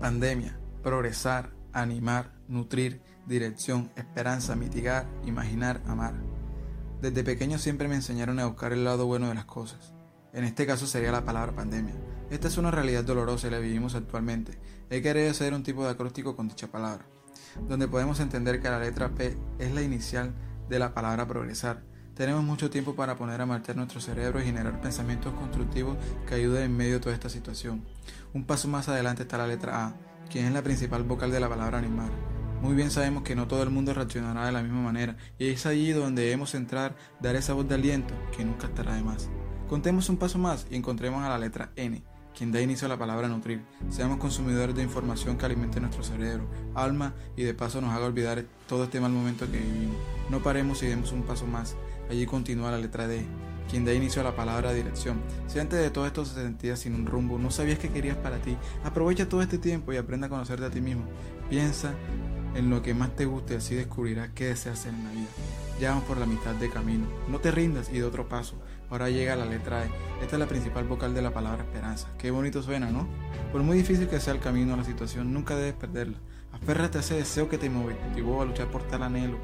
Pandemia, progresar, animar, nutrir, dirección, esperanza, mitigar, imaginar, amar. Desde pequeño siempre me enseñaron a buscar el lado bueno de las cosas. En este caso sería la palabra pandemia. Esta es una realidad dolorosa y la vivimos actualmente. He querido hacer un tipo de acróstico con dicha palabra, donde podemos entender que la letra P es la inicial de la palabra progresar. Tenemos mucho tiempo para poner a marchar nuestro cerebro y generar pensamientos constructivos que ayuden en medio de toda esta situación. Un paso más adelante está la letra A, quien es la principal vocal de la palabra animar. Muy bien sabemos que no todo el mundo reaccionará de la misma manera y es allí donde debemos entrar, dar esa voz de aliento que nunca estará de más. Contemos un paso más y encontremos a la letra N, quien da inicio a la palabra nutrir. Seamos consumidores de información que alimente nuestro cerebro, alma y de paso nos haga olvidar todo este mal momento que vivimos. No paremos y demos un paso más. Allí continúa la letra D, quien da inicio a la palabra dirección. Si antes de todo esto se sentía sin un rumbo, no sabías qué querías para ti, aprovecha todo este tiempo y aprenda a conocerte a ti mismo. Piensa en lo que más te guste así descubrirás qué deseas hacer en la vida. Ya vamos por la mitad de camino. No te rindas y de otro paso. Ahora llega la letra E. Esta es la principal vocal de la palabra esperanza. Qué bonito suena, ¿no? Por muy difícil que sea el camino a la situación, nunca debes perderla. Aférrate a ese deseo que te motivó a luchar por tal anhelo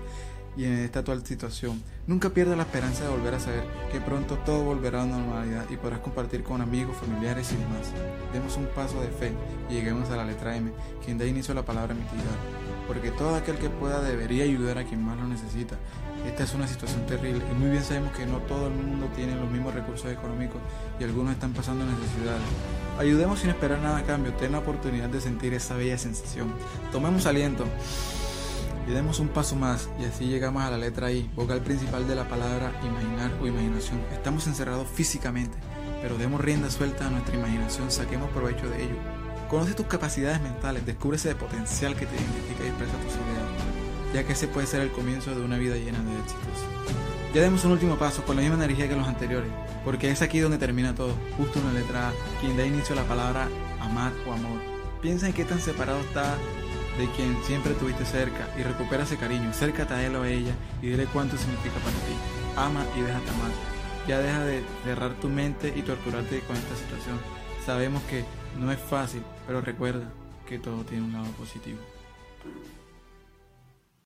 y en esta actual situación. Nunca pierdas la esperanza de volver a saber que pronto todo volverá a la normalidad y podrás compartir con amigos, familiares y demás. Demos un paso de fe y lleguemos a la letra M, quien da inicio a la palabra mitigar. Porque todo aquel que pueda debería ayudar a quien más lo necesita. Esta es una situación terrible y muy bien sabemos que no todo el mundo tiene los mismos recursos económicos y algunos están pasando necesidades. Ayudemos sin esperar nada a cambio, ten la oportunidad de sentir esa bella sensación. Tomemos aliento demos un paso más y así llegamos a la letra I, vocal principal de la palabra imaginar o imaginación. Estamos encerrados físicamente, pero demos rienda suelta a nuestra imaginación, saquemos provecho de ello. Conoce tus capacidades mentales, descubre ese potencial que te identifica y expresa tus ideas, ya que ese puede ser el comienzo de una vida llena de éxitos. Ya demos un último paso con la misma energía que los anteriores, porque es aquí donde termina todo, justo en la letra A, quien da inicio a la palabra amar o amor. Piensa en qué tan separado está de quien siempre tuviste cerca y recupera ese cariño. Acércate a él o a ella y dile cuánto significa para ti. Ama y déjate amar. Ya deja de cerrar tu mente y torturarte con esta situación. Sabemos que no es fácil, pero recuerda que todo tiene un lado positivo.